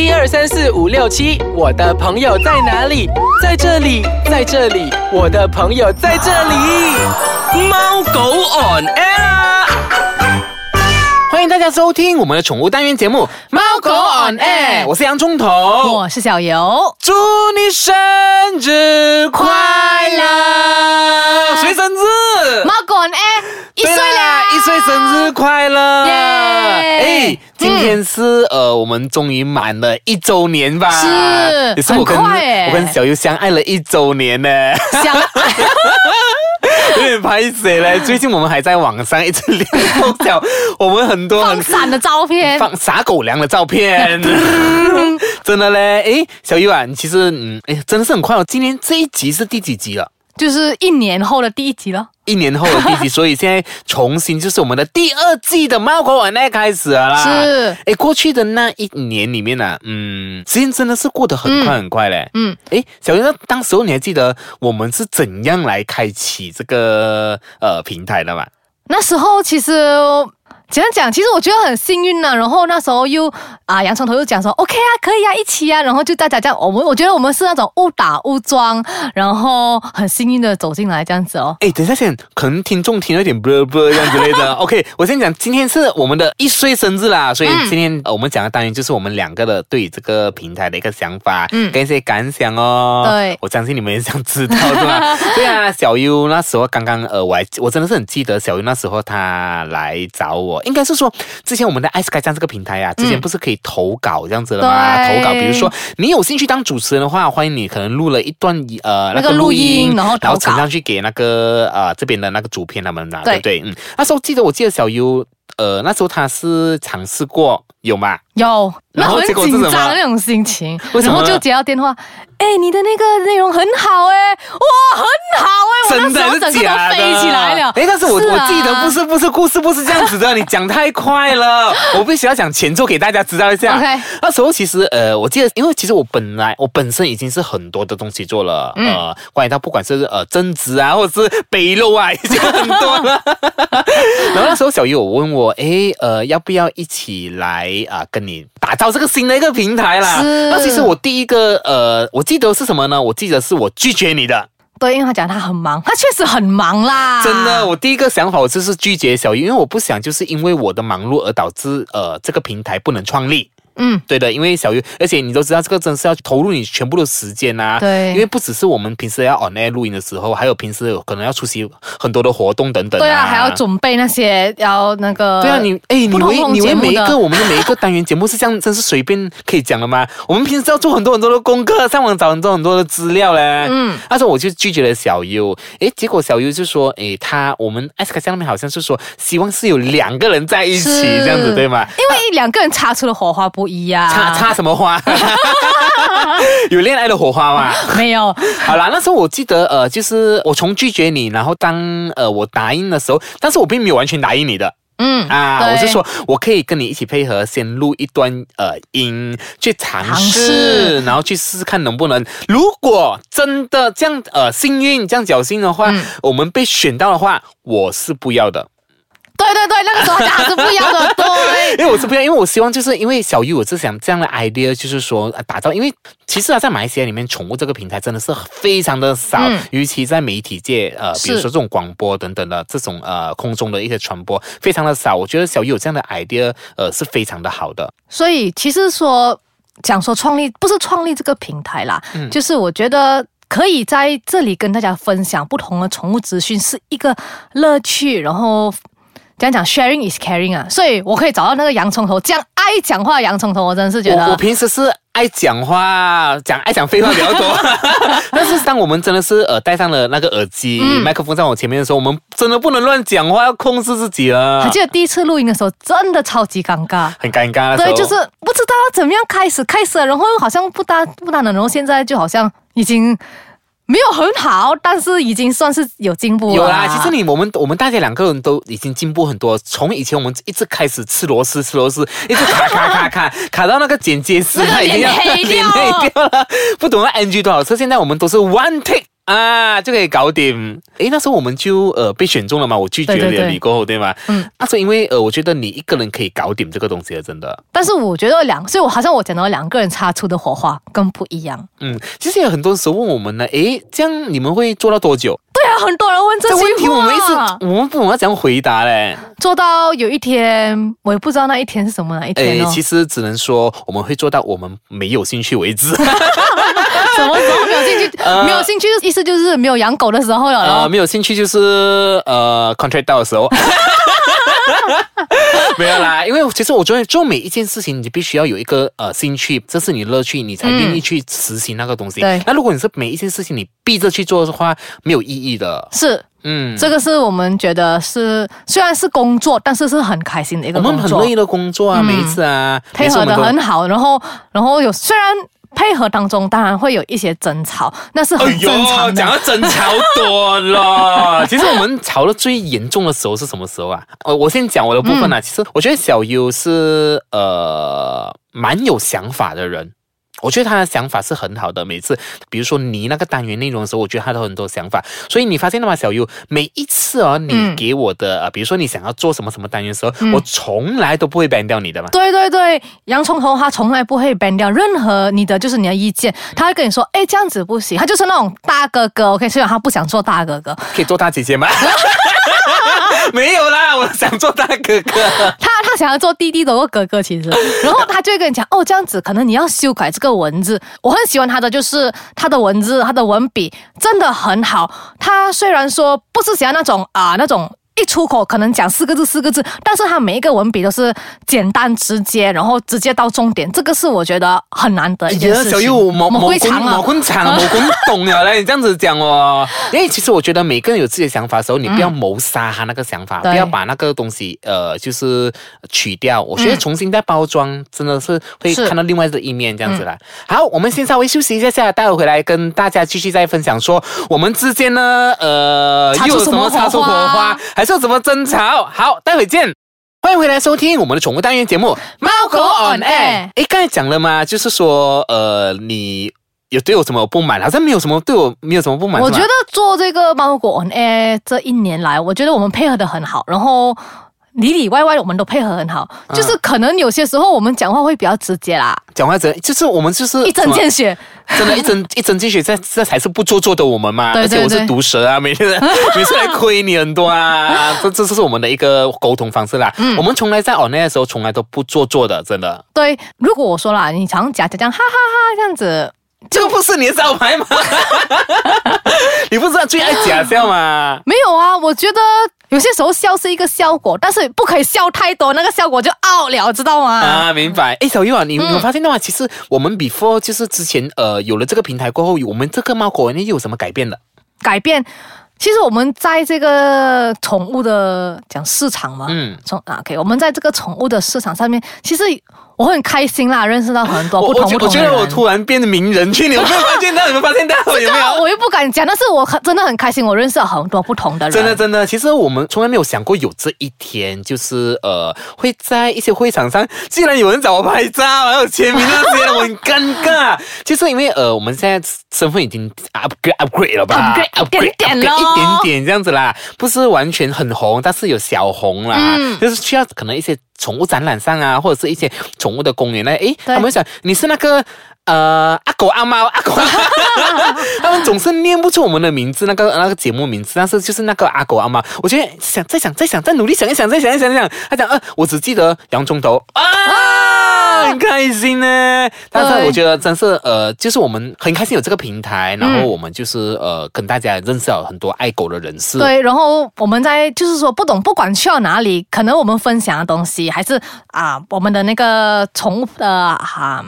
一二三四五六七，我的朋友在哪里？在这里，在这里，我的朋友在这里。猫狗 on air 啊。欢迎大家收听我们的宠物单元节目《猫狗 on air》，我是洋葱头，我是小游，祝你生日快乐！谁生日？猫狗 on air 一岁了，一岁生日快乐！耶哎，今天是呃，我们终于满了一周年吧？是也是我跟很快我跟小优相爱了一周年呢，想 有点拍谁嘞？最近我们还在网上一直联络讲我们很多很放闪的照片，放撒狗粮的照片，真的嘞！诶，小优啊，你其实嗯，哎，真的是很快哦。今天这一集是第几集了？就是一年后的第一集了。一年后的第一集，所以现在重新就是我们的第二季的猫狗晚爱开始了啦。是，哎，过去的那一年里面呢、嗯，时间真的是过得很快很快嘞。嗯，哎，小云，那当时候你还记得我们是怎样来开启这个呃平台的吗？那时候其实怎样讲，其实我觉得很幸运呢。然后那时候又啊，洋葱头又讲说 OK 啊，可以啊，一起啊。然后就大家这样，我们我觉得我们是那种误打误撞，然后很幸运的走进来这样子哦。哎，等一下先，可能听众听了有点啵啵这样之类的。OK，我先讲，今天是我们的一岁生日啦，所以今天、呃我们讲的单元就是我们两个的对这个平台的一个想法，嗯跟一些感想哦。对我相信你们也想知道，是吧？对啊，小优那时候刚刚呃，我还我真的是很记得小优那时候他来找我，应该是说之前我们的爱斯开站这个平台啊，之前不是可以投稿这样子的吗？对投稿，比如说你有兴趣当主持人的话，欢迎你可能录了一段呃那个录音然后然后呈上去给那个呃这边的那个主编他们啊，对对不对？嗯，那时候记得我记得小优呃那时候他是尝试过有吗？有，然后那很紧结果是什么张的那种心情，为什么然后就接到电话，哎，你的那个内容很好哎，哇，很好哎，我真的那时候整个？都飞起来了。哎，但是我我记得不是不是故事不是这样子的，你讲太快了，我必须要讲前奏给大家知道一下。OK 那时候其实呃，我记得，因为其实我本来我本身已经是很多的东西做了，嗯呃，关于他不管是呃增值啊，或者是北肉啊，已经很多了。然后那时候小鱼我问我，哎，呃，要不要一起来啊、跟你打造这个新的一个平台啦？是那其实我第一个呃，我记得是什么呢？我记得是我拒绝你的。对，因为他讲他很忙，他确实很忙啦。真的，我第一个想法我就是拒绝小鱼，因为我不想就是因为我的忙碌而导致呃这个平台不能创立。嗯，对的，因为小鱼，而且你都知道这个真是要投入你全部的时间呐、对因为不只是我们平时要 on air 录音的时候，还有平时有可能要出席很多的活动等等、对啊，还要。准备那些要那个。对啊，你哎，你为你为每一个我们的每一个单元节目是这样，真是随便可以讲的吗？我们平时要做很多很多的功课，上网找很多很多的资料嘞。嗯，那时候我就拒绝了小优，诶，结果小优就说，诶，他我们 S K 下面好像是说，希望是有两个人在一起这样子，对吗？因为两个人擦出了火花不一样。插插什么花？有恋爱的火花吗？没有，好啦，那时候我记得，呃，就是我从拒绝你，然后当呃我答应的时候，但是我并没有完全答应你的。嗯啊，我是说，我可以跟你一起配合，先录一段呃音，去尝尝试，试然后去试试看能不能。如果真的这样呃幸运这样侥幸的话，嗯我们被选到的话，我是不要的，对对对，那个时候他讲他是不要的，对。因为我是不要，因为我希望就是因为小鱼，我是想这样的 idea，就是说呃打造，因为其实啊，在马来西亚里面，宠物这个平台真的是非常的少，嗯尤其在媒体界，呃，比如是说这种广播等等的这种呃空中的一些传播，非常的少。我觉得小鱼有这样的 idea，呃，是非常的好的。所以其实说讲说创立不是创立这个平台啦，嗯就是我觉得。可以在这里跟大家分享不同的宠物资讯，是一个乐趣。然后怎样讲，sharing is caring 啊，所以我可以找到那个洋葱头，这样爱讲话的洋葱头，我真的是觉我我平时是爱讲话，讲爱讲废话比较多，但是当我们真的是呃戴上了那个耳机，嗯麦克风在我前面的时候，我们真的不能乱讲话，要控制自己了还，记得第一次录音的时候，真的超级尴尬。很尴尬。对，就是不知道怎么样开始，开始了，然后又好像不搭不搭的，然后现在就好像已经没有很好，但是已经算是有进步了。有啦，其实你我们我们大家两个人都已经进步很多。从以前我们一直开始吃螺丝吃螺丝，一直卡卡卡卡 卡到那个剪接师那个他已经要脸黑掉脸黑掉了，不懂要 NG 多少次。现在我们都是 one take 啊，就可以搞定。诶，那时候我们就呃被选中了嘛，我拒绝对对对了你过后，对吗？嗯，那时候因为呃，我觉得你一个人可以搞定这个东西的，真的。但是我觉得两，所以我好像我讲到两个人擦出的火花更不一样。嗯，其实有很多时候问我们呢，诶，这样你们会做到多久？对啊，很多人问这这句问题我们一直，我们不懂要怎样回答嘞。做到有一天，我也不知道那一天是什么哪一天诶，哦。其实只能说我们会做到我们没有兴趣为止。什么趣？呃没有兴趣，意思就是没有养狗的时候了呃，没有兴趣就是呃 contract 到的时候。没有啦，因为其实我觉得做每一件事情，你必须要有一个呃兴趣，这是你乐趣，你才愿意去实行那个东西。对那如果你是每一件事情你逼着去做的话，没有意义的。是，嗯，这个是我们觉得是虽然是工作，但是是很开心的一个我工作们很乐，意的工作啊，嗯每一次啊，配合的很好。然后，然后有虽然配合当中当然会有一些争吵，那是很正常的。讲到争吵多了。其实我们吵的最严重的时候是什么时候啊？呃，我先讲我的部分啊。嗯其实我觉得小优是呃蛮有想法的人。我觉得他的想法是很好的，每次比如说你那个单元内容的时候，我觉得他都有很多想法。所以你发现了吗，小优？每一次哦，你嗯给我的、呃，比如说你想要做什么什么单元的时候，嗯我从来都不会 ban 掉你的嘛。对对对，洋葱头他从来不会 ban 掉任何你的就是你的意见，他会跟你说，哎，这样子不行，他就是那种大哥哥，OK，虽然他不想做大哥哥，可以做大姐姐吗？没有啦，我想做大哥哥。他他想要做弟弟的哥哥，其实，然后他就会跟你讲，哦，这样子可能你要修改这个文字。我很喜欢他的，就是他的文字，他的文笔真的很好。他虽然说不是想要那种啊、那种。一出口可能讲四个字四个字，但是他每一个文笔都是简单直接，然后直接到重点，这个是我觉得很难得一件事情。哎小优，毛我毛棍毛棍长，毛棍懂了嘞，你这样子讲哦。因为其实我觉得每个人有自己的想法的时候，你不要谋杀他那个想法，对不要把那个东西呃就是取掉。我觉得重新再包装，真的是会是看到另外的一面这样子啦。好，我们先稍微休息一下下，待会回来跟大家继续再分享说我们之间呢，呃，又有什么擦出火花，还是有什么争吵？好，待会见。欢迎回来收听我们的宠物单元节目《猫狗 on air》。哎，刚才讲了嘛，就是说，呃，你有对我什么不满？好像没有什么对我没有什么不满。我觉得做这个猫狗 on air 这一年来，我觉得我们配合的很好，然后里里外外我们都配合很好，嗯就是可能有些时候我们讲话会比较直接啦，讲话直就是我们就是一针见血。真的，一针 一针见血，这这才是不做作的我们嘛。对对而且我是毒舌啊，每天 每次来亏你很多啊，这这是我们的一个沟通方式啦。嗯我们从来在 online 的时候，从来都不做作的，真的。对，如果我说啦，你常讲讲讲哈哈哈这样子，这个不是你的招牌吗？你不知道最爱假笑吗？没有啊，我觉得有些时候笑是一个效果，但是不可以笑太多，那个效果就 out 了，知道吗？啊，明白。哎，小优啊，你嗯你有发现的话？其实我们 before 就是之前呃有了这个平台过后，我们这个猫狗呢又有什么改变了？改变。其实我们在这个宠物的讲市场嘛，嗯从，啊，OK，我们在这个宠物的市场上面，其实我很开心啦，认识到很多不同的人。觉得我突然变得名人去，你有没有发现到？有没有发现到？有没有？我又不敢讲，但是我很真的很开心，我认识了很多不同的人。真的真的，其实我们从来没有想过有这一天，就是呃，会在一些会场上，竟然有人找我拍照，还有签名那些，我很尴尬。就是因为呃，我们现在身份已经 upgrade upgrade 了吧 upgrade 一点点咯一点点这样子啦，不是完全很红，但是有小红啦，嗯就是需要可能一些宠物展览上啊，或者是一些宠物的公园呢，诶，他们想你是那个。呃，阿狗阿猫阿狗，他们总是念不出我们的名字，那个那个节目名字，但是就是那个阿狗阿猫，我觉得想再想再想再努力想一想再想一想再想，他讲呃，我只记得洋葱头 啊，很开心呢。但是我觉得真是呃，就是我们很开心有这个平台，然后我们就是呃跟大家认识了很多爱狗的人士。对，然后我们在就是说不懂，不管去到哪里，可能我们分享的东西，还是啊我们的那个宠物的啊。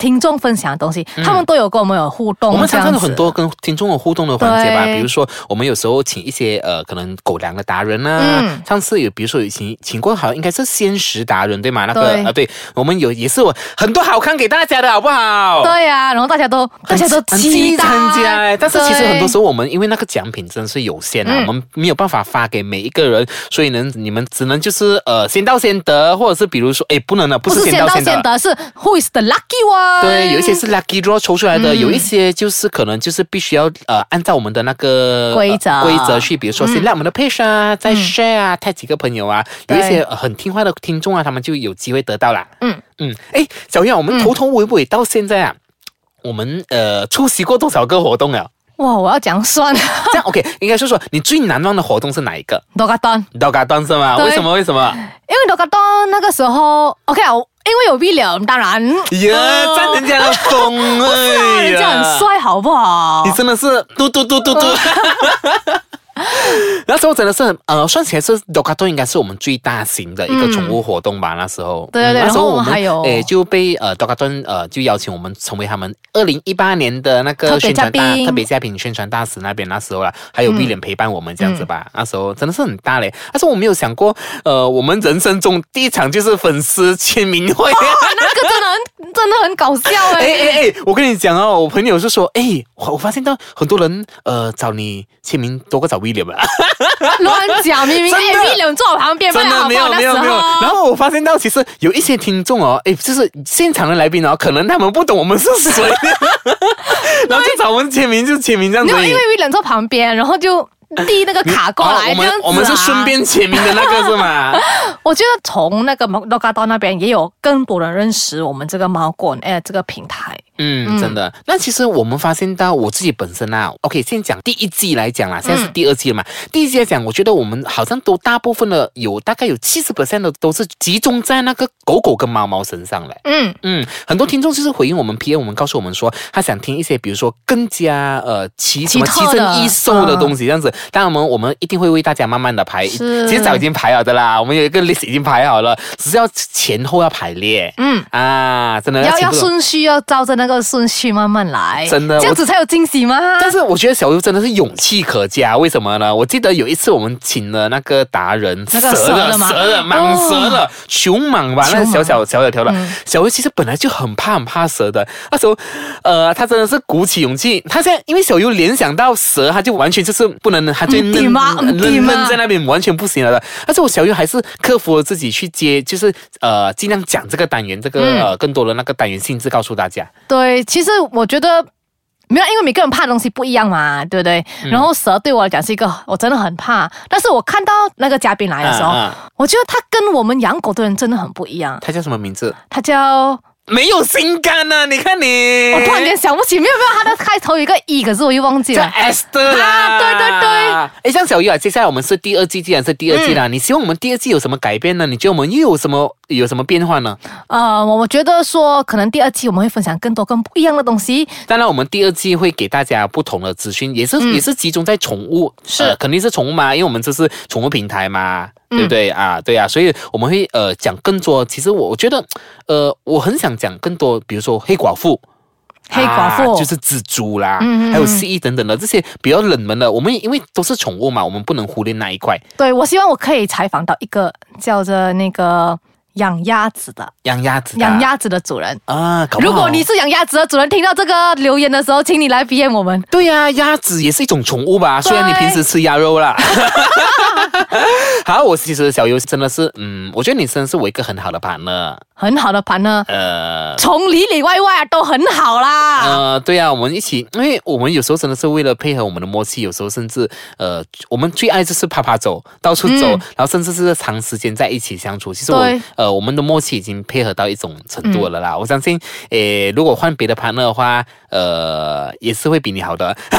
听众分享的东西，他们都有跟我们有互动，嗯我们常常有很多跟听众有互动的环节吧，比如说我们有时候请一些呃可能狗粮的达人啊，嗯。上次有比如说有请请过好像应该是鲜食达人对吗？那个对。啊对，我们有也是我很多好看给大家的好不好？对呀、然后大家都大家都积极期待。参加哎，但是其实很多时候我们因为那个奖品真的是有限啊，嗯。我们没有办法发给每一个人，所以呢，你们只能就是呃先到先得，或者是比如说哎不能了，不不是先到是先到先得。是 Who is the lucky 对，有一些是 lucky draw 抽出来的，嗯有一些就是可能就是必须要呃按照我们的那个规则呃规则去，比如说先让我们的 page 啊，再 share 啊，带几个朋友啊，有一些呃很听话的听众啊，他们就有机会得到啦。嗯嗯，哎，小燕，我们头头尾尾到现在啊，我们呃出席过多少个活动啊？哇，我要讲算这样 OK，应该说说你最难忘的活动是哪一个？多个段，刀嘎段是吗？为什么？为什么？因为多个段那个时候，OK 啊，我因为有 William，当然，呀，占人家的风哎人家很帅，好不好你？真的是嘟嘟嘟嘟嘟。那时候真的是很呃，算起来是 d o c a t o 应该是我们最大型的一个宠物活动吧。那时候，对对对嗯那时候我们还有诶就被呃 d o c a t o 呃就邀请我们成为他们二零一八年的那个特别宣传大嘉宾特别嘉宾宣传大使那边那时候啦，还有 William 陪伴我们这样子吧。那时候真的是很大嘞，但是我没有想过，呃，我们人生中第一场就是粉丝签名会。那个真的很真的很搞笑哎 哎、哎哎！我跟你讲哦，我朋友是说，哎，我我发现到很多人呃找你签名多过找 William 啊，乱讲，明明真的哎 William 坐我旁边，真的没有没有没有。然后我发现到其实有一些听众哦，哎，就是现场的来宾哦，可能他们不懂我们是谁，然后就找我们签名就签名这样子因为 William 坐旁边，然后就递那个卡过来，哦我们我们是顺便签名的那个是吗？我觉得从那个 a d o 那边也有更多人认识我们这个猫滚哎这个平台。嗯，真的。那其实我们发现到我自己本身啊，OK，先讲第一季来讲啦，现在是第二季了嘛。第一季来讲，我觉得我们好像都大部分的有大概有七十 percent 的都是集中在那个狗狗跟猫猫身上嘞。嗯，嗯，很多听众就是回应我们 P M，我们告诉我们说，他想听一些比如说更加呃奇什么奇珍异兽的东西，这样子。当然，我们我们一定会为大家慢慢的排，其实早已经排好的啦，我们有一个 list 已经排好了，只是要前后要排列。嗯啊，真的要要顺序，要照着那个顺序慢慢来，真的这样子才有惊喜吗。但是我觉得小优真的是勇气可嘉，为什么呢？我记得有一次我们请了那个达人，那个蛇蛇的蛇的、蟒蛇的、熊蟒吧，那个小小小小条的。嗯小优其实本来就很怕很怕蛇的，那时候，呃，他真的是鼓起勇气。他现在因为小优联想到蛇，他就完全就是不能，他就嗯愣对吗嗯对愣在那边，完全不行了的。但是我小优还是克服了自己去接，就是呃，尽量讲这个单元，这个、嗯呃更多的那个单元性质告诉大家。对，其实我觉得。没有，因为每个人怕的东西不一样嘛，对不对？嗯然后蛇对我来讲是一个我真的很怕，但是我看到那个嘉宾来的时候，啊啊我觉得他跟我们养狗的人真的很不一样。他叫什么名字？他叫没有心肝呐、你看你，我突然间想不起，没有没有，它的开头有一个 e，可是我又忘记叫了。Esther 啦、啊对对对哎，像小鱼啊，接下来我们是第二季，既然是第二季嗯啦，你希望我们第二季有什么改变呢？你觉得我们又有什么有什么变化呢？呃，我我觉得说，可能第二季我们会分享更多更不一样的东西。当然，我们第二季会给大家不同的资讯，也是、也是集中在宠物，嗯是呃肯定是宠物嘛，因为我们这是宠物平台嘛。嗯对不对啊？对啊，所以我们会呃讲更多。其实我我觉得，呃，我很想讲更多，比如说黑寡妇，黑寡妇啊就是蜘蛛啦，嗯嗯嗯还有蜥蜴等等的这些比较冷门的，我们因为都是宠物嘛，我们不能忽略那一块。对我希望我可以采访到一个叫做那个养鸭子的养鸭子养鸭子的主人。啊，搞不如果你是养鸭子的主人，听到这个留言的时候，请你来 PM 我们。对呀、鸭子也是一种宠物吧，虽然你平时吃鸭肉啦。好，我其实小优真的是，嗯，我觉得你真的是我一个很好的 partner。很好的盘呢，呃从里里外外啊都很好啦。呃，对啊，我们一起，因为我们有时候真的是为了配合我们的默契，有时候甚至呃，我们最爱就是啪啪走，到处走，然后甚至是长时间在一起相处。其实我对呃，我们的默契已经配合到一种程度了啦。我相信，诶，如果换别的 partner 的话，呃，也是会比你好的。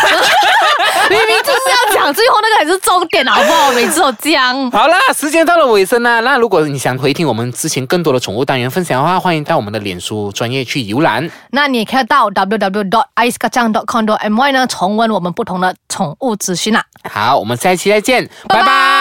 明明就是要讲最后那个才是重点，好不好？每次都讲。好啦，时间到了尾声啦。那如果你想回听我们之前更多的宠物单元分享的话，欢迎到我们的脸书专业去浏览。那你也可以到 www.icekacang.com.my 呢，重温我们不同的宠物资讯啦。好，我们下一期再见，拜拜拜拜